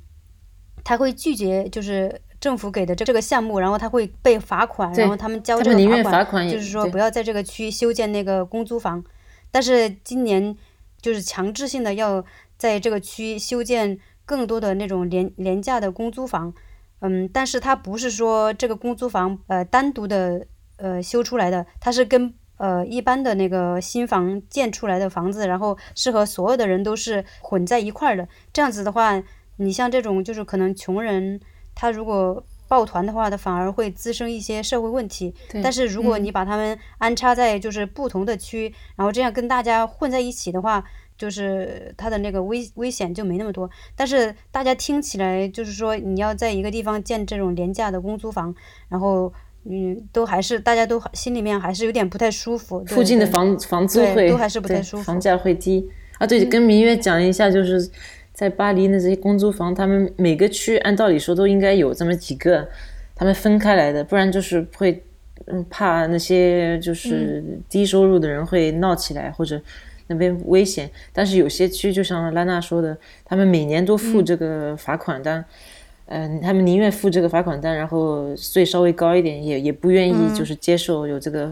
他会拒绝就是政府给的这这个项目，然后他会被罚款，然后他们交这个罚款，就是说不要在这个区修建那个公租房，但是今年就是强制性的要在这个区修建更多的那种廉廉价的公租房，嗯，但是它不是说这个公租房呃单独的。呃，修出来的，它是跟呃一般的那个新房建出来的房子，然后是和所有的人都是混在一块儿的。这样子的话，你像这种就是可能穷人，他如果抱团的话，他反而会滋生一些社会问题。但是如果你把他们安插在就是不同的区，然后这样跟大家混在一起的话，就是他的那个危危险就没那么多。但是大家听起来就是说，你要在一个地方建这种廉价的公租房，然后。嗯，都还是大家都心里面还是有点不太舒服。附近的房房租会都还是不太舒服，房价会低啊。对，跟明月讲一下，就是在巴黎的这些公租房，他们每个区按道理说都应该有这么几个，他们分开来的，不然就是会嗯怕那些就是低收入的人会闹起来或者那边危险。但是有些区就像拉娜说的，他们每年都付这个罚款单。嗯，他们宁愿付这个罚款单，然后税稍微高一点，也也不愿意就是接受有这个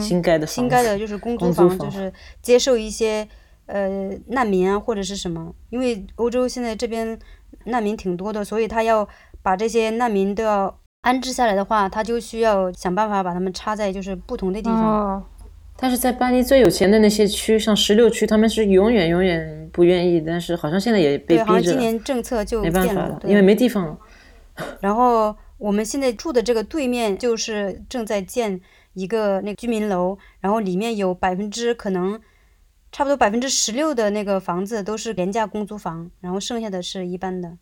新盖的新盖的就是公租房，就是接受一些呃难民啊或者是什么，因为欧洲现在这边难民挺多的，所以他要把这些难民都要安置下来的话，他就需要想办法把他们插在就是不同的地方。但是在巴黎最有钱的那些区，像十六区，他们是永远永远不愿意。但是好像现在也被逼着。好像今年政策就没办法了，因为没地方了。然后我们现在住的这个对面就是正在建一个那居民楼，然后里面有百分之可能差不多百分之十六的那个房子都是廉价公租房，然后剩下的是一般的。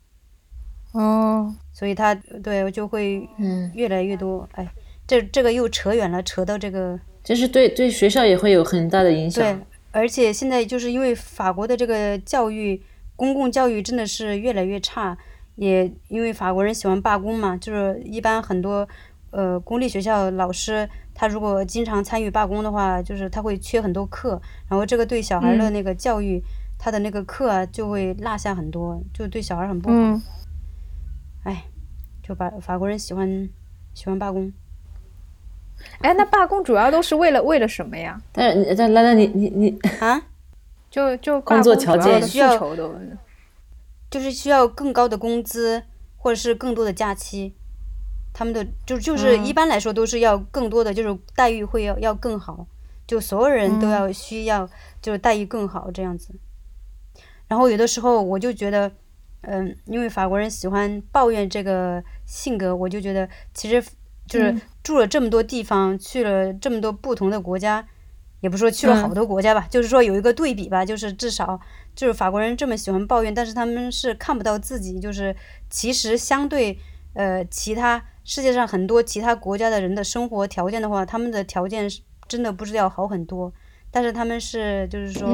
哦。所以他对就会嗯越来越多。哎，这这个又扯远了，扯到这个。就是对对学校也会有很大的影响。对，而且现在就是因为法国的这个教育，公共教育真的是越来越差，也因为法国人喜欢罢工嘛，就是一般很多呃公立学校老师，他如果经常参与罢工的话，就是他会缺很多课，然后这个对小孩的那个教育，他的那个课啊就会落下很多，就对小孩很不好。哎，就把法国人喜欢喜欢罢工。哎，那罢工主要都是为了为了什么呀？但但兰兰，你你你啊，就就工作条件需要，就是需要更高的工资或者是更多的假期，他们的就就是一般来说都是要更多的，就是待遇会要要更好，就所有人都要需要就是待遇更好这样子。然后有的时候我就觉得，嗯，因为法国人喜欢抱怨这个性格，我就觉得其实。就是住了这么多地方，去了这么多不同的国家，也不说去了好多国家吧，就是说有一个对比吧，就是至少就是法国人这么喜欢抱怨，但是他们是看不到自己，就是其实相对呃其他世界上很多其他国家的人的生活条件的话，他们的条件是真的不知道好很多。但是他们是就是说，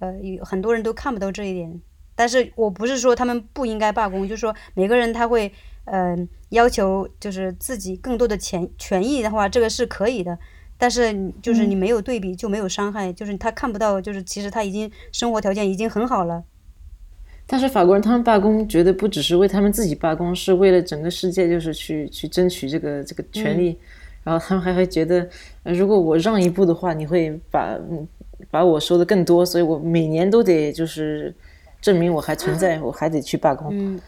呃，有很多人都看不到这一点。但是我不是说他们不应该罢工，就是说每个人他会，嗯，要求就是自己更多的权权益的话，这个是可以的。但是就是你没有对比就没有伤害，就是他看不到，就是其实他已经生活条件已经很好了。但是法国人他们罢工，觉得不只是为他们自己罢工，是为了整个世界，就是去去争取这个这个权利。然后他们还会觉得，如果我让一步的话，你会把把我说的更多，所以我每年都得就是证明我还存在，我还得去罢工。嗯，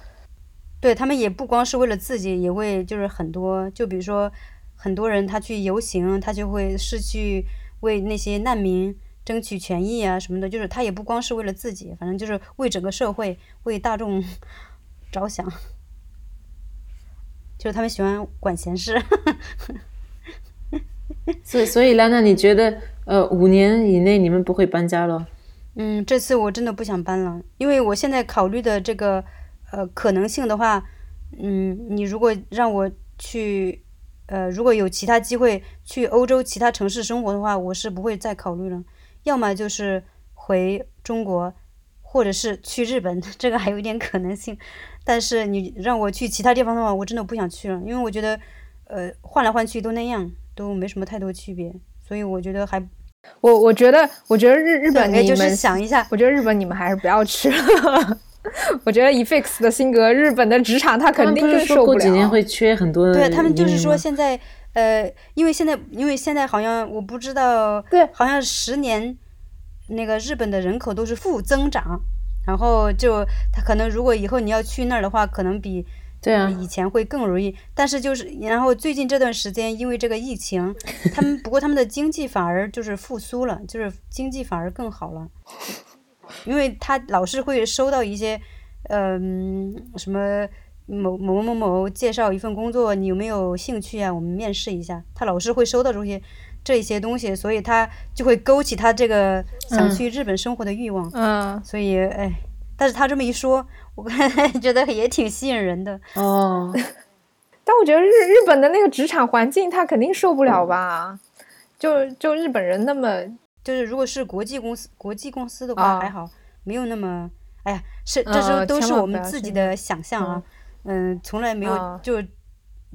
对他们也不光是为了自己，也为就是很多，就比如说很多人他去游行，他就会是去为那些难民争取权益啊什么的，就是他也不光是为了自己，反正就是为整个社会、为大众 着想，就是他们喜欢管闲事。所以，所以，兰娜，你觉得，呃，五年以内你们不会搬家了？嗯，这次我真的不想搬了，因为我现在考虑的这个，呃，可能性的话，嗯，你如果让我去，呃，如果有其他机会去欧洲其他城市生活的话，我是不会再考虑了。要么就是回中国，或者是去日本，这个还有一点可能性。但是你让我去其他地方的话，我真的不想去了，因为我觉得，呃，换来换去都那样。都没什么太多区别，所以我觉得还，我我觉得我觉得日日本你们想一下，我觉得日本你们还是不要去了。我觉得以 Fix 的性格，日本的职场他肯定是受不了。过几年会缺很多。对他们就是说现在，呃，因为现在因为现在好像我不知道，对，好像十年那个日本的人口都是负增长，然后就他可能如果以后你要去那儿的话，可能比。对啊，以前会更容易，但是就是，然后最近这段时间，因为这个疫情，他们不过他们的经济反而就是复苏了，就是经济反而更好了，因为他老是会收到一些，嗯，什么某某某某介绍一份工作，你有没有兴趣啊？我们面试一下，他老是会收到这些这一些东西，所以他就会勾起他这个想去日本生活的欲望。嗯，所以哎，但是他这么一说。我 觉得也挺吸引人的哦，但我觉得日日本的那个职场环境，他肯定受不了吧？就就日本人那么，就是如果是国际公司，国际公司的话还好，没有那么，哎呀，是这是都是我们自己的想象啊，嗯，从来没有，就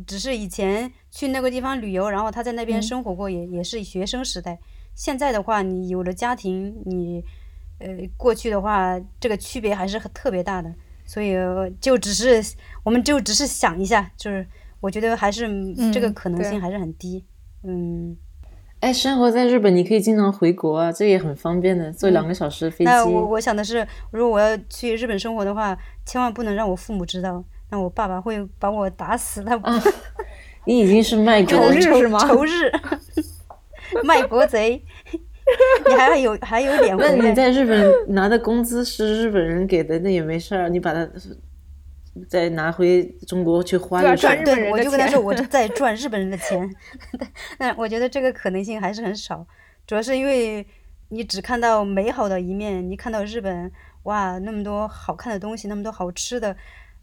只是以前去那个地方旅游，然后他在那边生活过，也也是学生时代。现在的话，你有了家庭，你呃过去的话，这个区别还是很特别大的。所以就只是，我们就只是想一下，就是我觉得还是这个可能性还是很低。嗯，哎，生活在日本，你可以经常回国啊，这也很方便的，坐两个小时飞机。那我我想的是，如果我要去日本生活的话，千万不能让我父母知道，那我爸爸会把我打死。他 你已经是卖国日是吗？仇日，卖国贼。你还有还有脸？那你在日本拿的工资是日本人给的，那也没事儿，你把它再拿回中国去花就赚日本人我就跟他说，我在赚日本人的钱。但我觉得这个可能性还是很少，主要是因为你只看到美好的一面，你看到日本哇那么多好看的东西，那么多好吃的，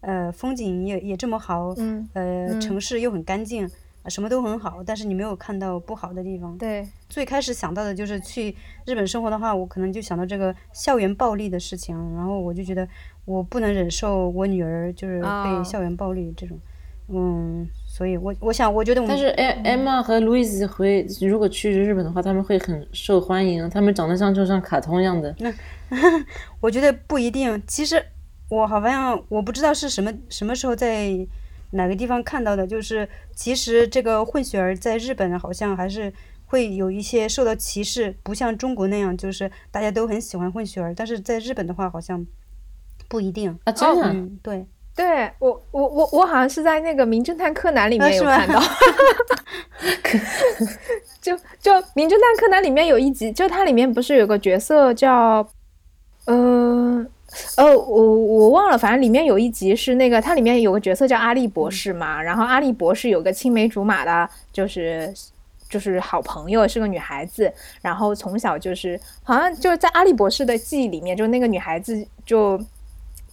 呃，风景也也这么好，呃，城市又很干净。什么都很好，但是你没有看到不好的地方。对，最开始想到的就是去日本生活的话，我可能就想到这个校园暴力的事情，然后我就觉得我不能忍受我女儿就是被校园暴力这种，嗯，所以我我想我觉得我，但是艾艾玛和路易斯会如果去日本的话，他们会很受欢迎，他们长得像就像卡通一样的。那 我觉得不一定，其实我好像我不知道是什么什么时候在。哪个地方看到的？就是其实这个混血儿在日本好像还是会有一些受到歧视，不像中国那样，就是大家都很喜欢混血儿。但是在日本的话，好像不一定啊。真的？对，对我我我我好像是在那个《名侦探柯南》里面有看到，就就《名侦探柯南》里面有一集，就它里面不是有个角色叫，呃。哦，我我忘了，反正里面有一集是那个，它里面有个角色叫阿笠博士嘛，然后阿笠博士有个青梅竹马的，就是就是好朋友，是个女孩子，然后从小就是好像就是在阿笠博士的记忆里面，就那个女孩子就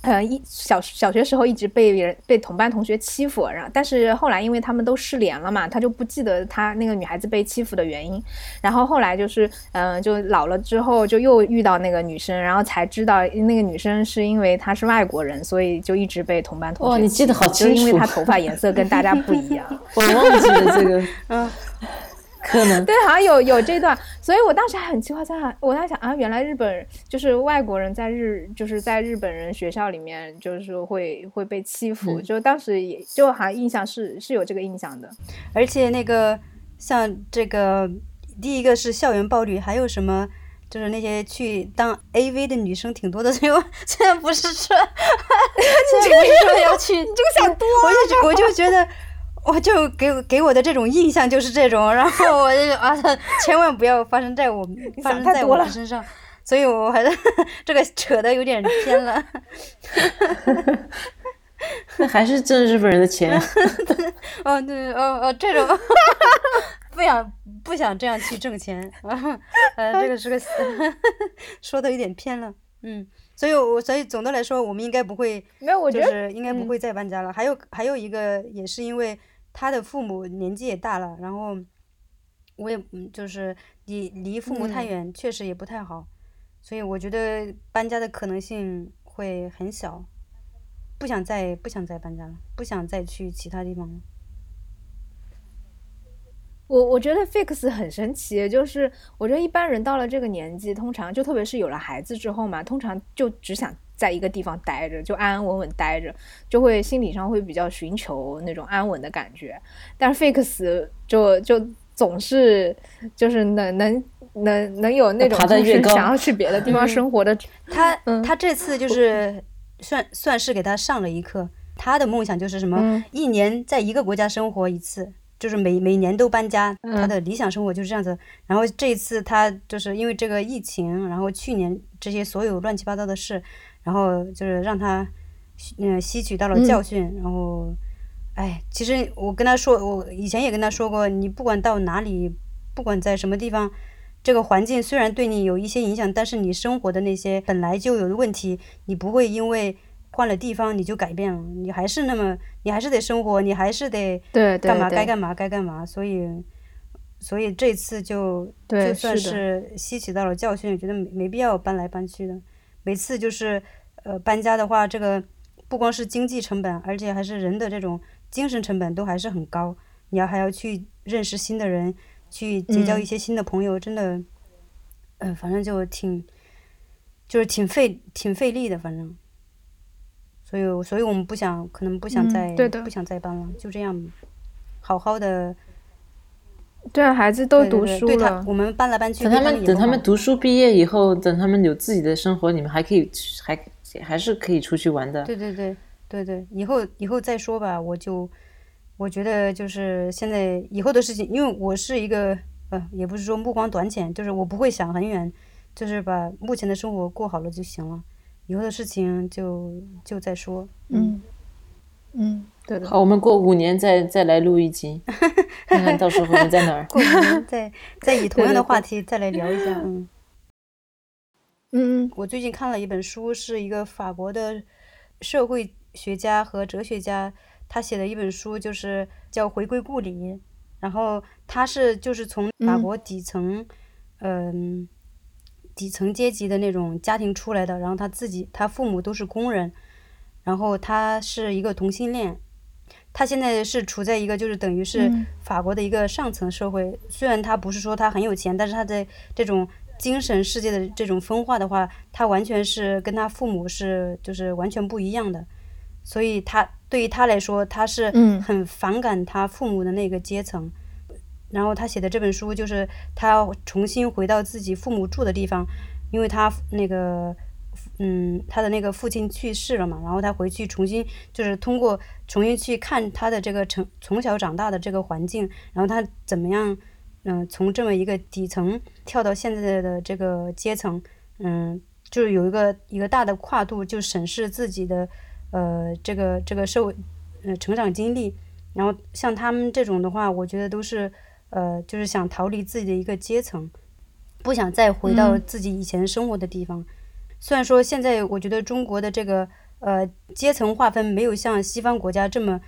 呃，一小小学时候一直被别人被同班同学欺负，然后但是后来因为他们都失联了嘛，他就不记得他那个女孩子被欺负的原因。然后后来就是，嗯，就老了之后就又遇到那个女生，然后才知道那个女生是因为她是外国人，所以就一直被同班同学。哦，你记得好清楚，因为她头发颜色跟大家不一样。我忘记了这个，嗯。可能。对，好像有有这段，所以我当时还很奇怪，在我在想啊，原来日本就是外国人在日就是在日本人学校里面就是会会被欺负，就当时也就好像印象是是有这个印象的，而且那个像这个第一个是校园暴力，还有什么就是那些去当 AV 的女生挺多的，所以我现在不是说，现在不是说要去，你这个想多，我就我就觉得。我就给给我的这种印象就是这种，然后我就啊，千万不要发生在我发生在我身上，所以我还是这个扯的有点偏了。那还是挣日本人的钱。哦对哦哦这种，不想不想这样去挣钱啊，呃这个是个说的有点偏了，嗯，所以我所以总的来说，我们应该不会，没有，我觉得应该不会再搬家了。还有还有一个也是因为。他的父母年纪也大了，然后我也就是离离父母太远，确实也不太好，所以我觉得搬家的可能性会很小，不想再不想再搬家了，不想再去其他地方了。我我觉得 fix 很神奇，就是我觉得一般人到了这个年纪，通常就特别是有了孩子之后嘛，通常就只想。在一个地方待着，就安安稳稳待着，就会心理上会比较寻求那种安稳的感觉。但是 fix 就就总是就是能能能能有那种就是想要去别的地方生活的。他他这次就是算算是给他上了一课。他的梦想就是什么？一年在一个国家生活一次，就是每每年都搬家。他的理想生活就是这样子。然后这一次他就是因为这个疫情，然后去年这些所有乱七八糟的事。然后就是让他，嗯，吸取到了教训。然后，哎，其实我跟他说，我以前也跟他说过，你不管到哪里，不管在什么地方，这个环境虽然对你有一些影响，但是你生活的那些本来就有的问题，你不会因为换了地方你就改变了，你还是那么，你还是得生活，你还是得干嘛该干嘛该干嘛。所以，所以这次就就算是吸取到了教训，觉得没没必要搬来搬去的。每次就是，呃，搬家的话，这个不光是经济成本，而且还是人的这种精神成本都还是很高。你要还要去认识新的人，去结交一些新的朋友，真的，嗯，反正就挺，就是挺费挺费力的，反正。所以，所以我们不想，可能不想再不想再搬了，就这样，好好的。对啊，孩子都读书了，我们搬来搬去。等他们等他们读书毕业以后，等他们有自己的生活，你们还可以还还是可以出去玩的。对对对对对，以后以后再说吧。我就我觉得就是现在以后的事情，因为我是一个呃，也不是说目光短浅，就是我不会想很远，就是把目前的生活过好了就行了。以后的事情就就再说。嗯嗯。对的好，我们过五年再再来录一集，看看到时候我们在哪儿。过五年再再以同样的话题再来聊一下。嗯嗯，我最近看了一本书，是一个法国的社会学家和哲学家他写的一本书，就是叫《回归故里》。然后他是就是从法国底层，嗯，底层阶级的那种家庭出来的，然后他自己他父母都是工人，然后他是一个同性恋。他现在是处在一个就是等于是法国的一个上层社会，虽然他不是说他很有钱，但是他在这种精神世界的这种分化的话，他完全是跟他父母是就是完全不一样的，所以他对于他来说，他是很反感他父母的那个阶层。然后他写的这本书就是他重新回到自己父母住的地方，因为他那个。嗯，他的那个父亲去世了嘛，然后他回去重新就是通过重新去看他的这个从从小长大的这个环境，然后他怎么样，嗯，从这么一个底层跳到现在的这个阶层，嗯，就是有一个一个大的跨度，就审视自己的呃这个这个社会呃成长经历，然后像他们这种的话，我觉得都是呃就是想逃离自己的一个阶层，不想再回到自己以前生活的地方。虽然说现在我觉得中国的这个呃阶层划分没有像西方国家这么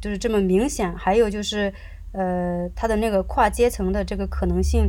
就是这么明显，还有就是呃它的那个跨阶层的这个可能性，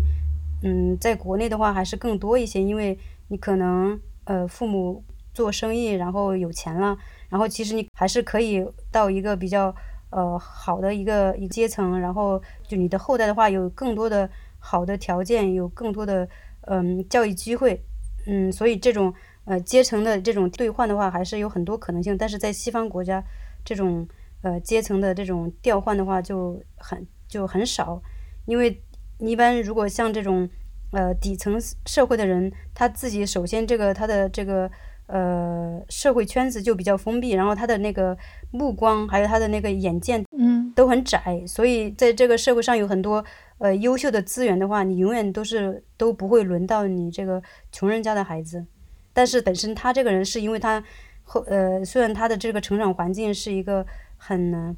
嗯，在国内的话还是更多一些，因为你可能呃父母做生意然后有钱了，然后其实你还是可以到一个比较。呃，好的一个一阶层，然后就你的后代的话，有更多的好的条件，有更多的嗯教育机会，嗯，所以这种呃阶层的这种兑换的话，还是有很多可能性。但是在西方国家，这种呃阶层的这种调换的话，就很就很少，因为一般如果像这种呃底层社会的人，他自己首先这个他的这个。呃，社会圈子就比较封闭，然后他的那个目光还有他的那个眼界，嗯，都很窄，所以在这个社会上有很多呃优秀的资源的话，你永远都是都不会轮到你这个穷人家的孩子。但是本身他这个人是因为他后呃，虽然他的这个成长环境是一个很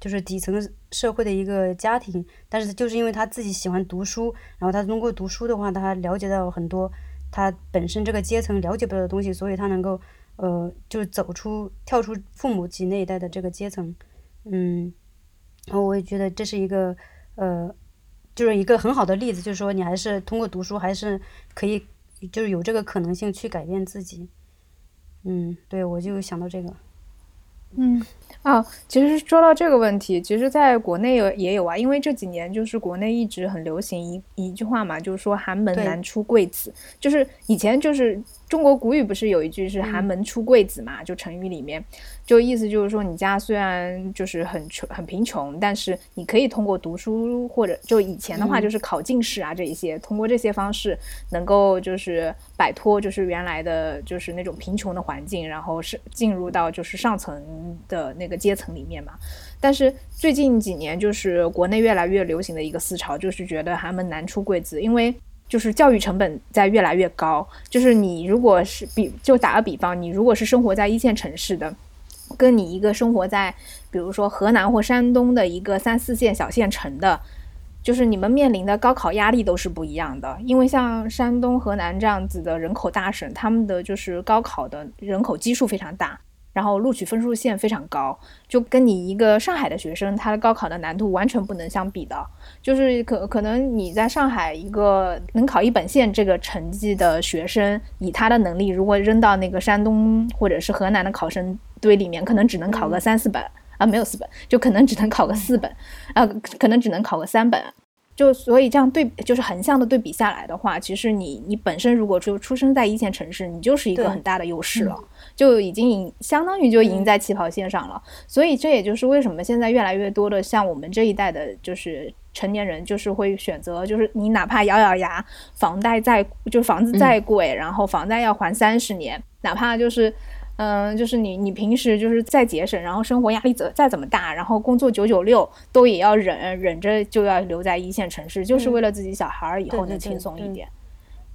就是底层社会的一个家庭，但是就是因为他自己喜欢读书，然后他通过读书的话，他了解到很多。他本身这个阶层了解不到的东西，所以他能够，呃，就是走出、跳出父母级那一代的这个阶层，嗯，然后我也觉得这是一个，呃，就是一个很好的例子，就是说你还是通过读书还是可以，就是有这个可能性去改变自己，嗯，对我就想到这个。嗯，啊，其实说到这个问题，其实在国内有也有啊，因为这几年就是国内一直很流行一一句话嘛，就是说寒门难出贵子，就是以前就是中国古语不是有一句是寒门出贵子嘛，就成语里面。就意思就是说，你家虽然就是很穷很贫穷，但是你可以通过读书或者就以前的话就是考进士啊这一些，通过这些方式能够就是摆脱就是原来的就是那种贫穷的环境，然后是进入到就是上层的那个阶层里面嘛。但是最近几年就是国内越来越流行的一个思潮，就是觉得寒门难出贵子，因为就是教育成本在越来越高。就是你如果是比就打个比方，你如果是生活在一线城市的。跟你一个生活在，比如说河南或山东的一个三四线小县城的，就是你们面临的高考压力都是不一样的。因为像山东、河南这样子的人口大省，他们的就是高考的人口基数非常大。然后录取分数线非常高，就跟你一个上海的学生，他的高考的难度完全不能相比的。就是可可能你在上海一个能考一本线这个成绩的学生，以他的能力，如果扔到那个山东或者是河南的考生堆里面，可能只能考个三四本啊，没有四本，就可能只能考个四本，啊，可能只能考个三本。就所以这样对，就是横向的对比下来的话，其实你你本身如果就出生在一线城市，你就是一个很大的优势了，就已经赢，相当于就赢在起跑线上了。所以这也就是为什么现在越来越多的像我们这一代的，就是成年人，就是会选择，就是你哪怕咬咬牙，房贷再就房子再贵，然后房贷要还三十年，哪怕就是。嗯，就是你，你平时就是再节省，然后生活压力怎再怎么大，然后工作九九六都也要忍忍着，就要留在一线城市，就是为了自己小孩儿以后能轻松一点。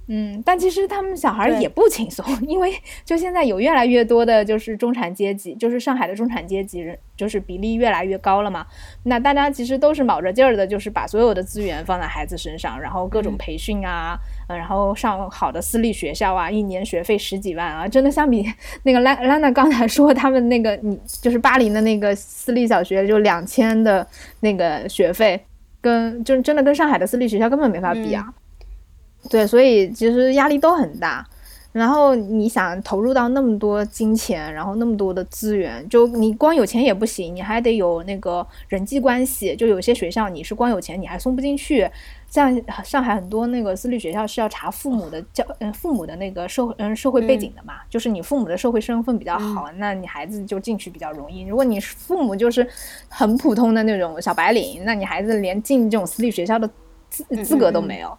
嗯，但其实他们小孩也不轻松，因为就现在有越来越多的，就是中产阶级，就是上海的中产阶级人，就是比例越来越高了嘛。那大家其实都是卯着劲儿的，就是把所有的资源放在孩子身上，然后各种培训啊，呃，然后上好的私立学校啊，一年学费十几万啊，真的相比那个兰兰娜刚才说他们那个，你就是巴黎的那个私立小学就两千的那个学费，跟就真的跟上海的私立学校根本没法比啊。对，所以其实压力都很大。然后你想投入到那么多金钱，然后那么多的资源，就你光有钱也不行，你还得有那个人际关系。就有些学校你是光有钱你还送不进去，像上海很多那个私立学校是要查父母的教，嗯，父母的那个社嗯社会背景的嘛。就是你父母的社会身份比较好，那你孩子就进去比较容易。如果你父母就是很普通的那种小白领，那你孩子连进这种私立学校的资资格都没有。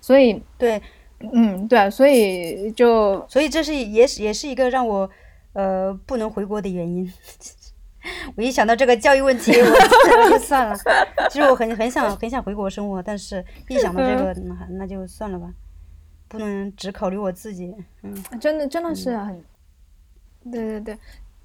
所以，对，嗯，对，所以就，所以这是也是也是一个让我，呃，不能回国的原因。我一想到这个教育问题，我 就算了。其实我很很想很想回国生活，但是一想到这个，那那就算了吧，不能只考虑我自己。嗯，真的真的是很，对对对，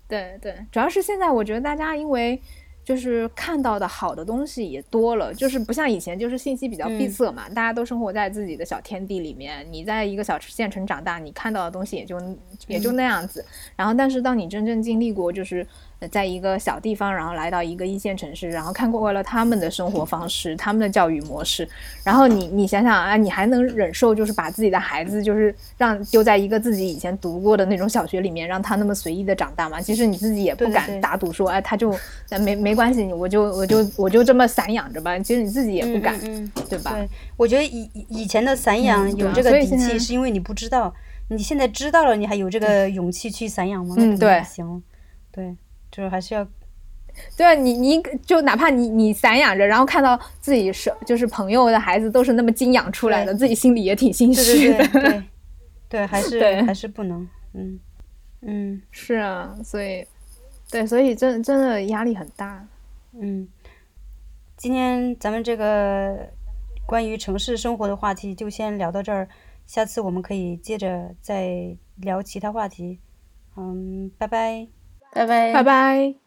对对，主要是现在我觉得大家因为。就是看到的好的东西也多了，就是不像以前，就是信息比较闭塞嘛，大家都生活在自己的小天地里面。你在一个小县城长大，你看到的东西也就也就那样子。然后，但是当你真正经历过，就是在一个小地方，然后来到一个一线城市，然后看过了他们的生活方式、他们的教育模式，然后你你想想啊，你还能忍受就是把自己的孩子就是让丢在一个自己以前读过的那种小学里面，让他那么随意的长大吗？其实你自己也不敢打赌说，哎，他就没没。没关系，我就我就我就这么散养着吧。其实你自己也不敢，对吧？对，我觉得以以前的散养有这个底气，是因为你不知道。你现在知道了，你还有这个勇气去散养吗？嗯，对，行，对，就是还是要，对啊，你你就哪怕你你散养着，然后看到自己是就是朋友的孩子都是那么精养出来的，自己心里也挺心虚的。对，对，还是还是不能，嗯嗯，是啊，所以。对，所以真真的压力很大。嗯，今天咱们这个关于城市生活的话题就先聊到这儿，下次我们可以接着再聊其他话题。嗯，拜拜，拜拜，拜拜。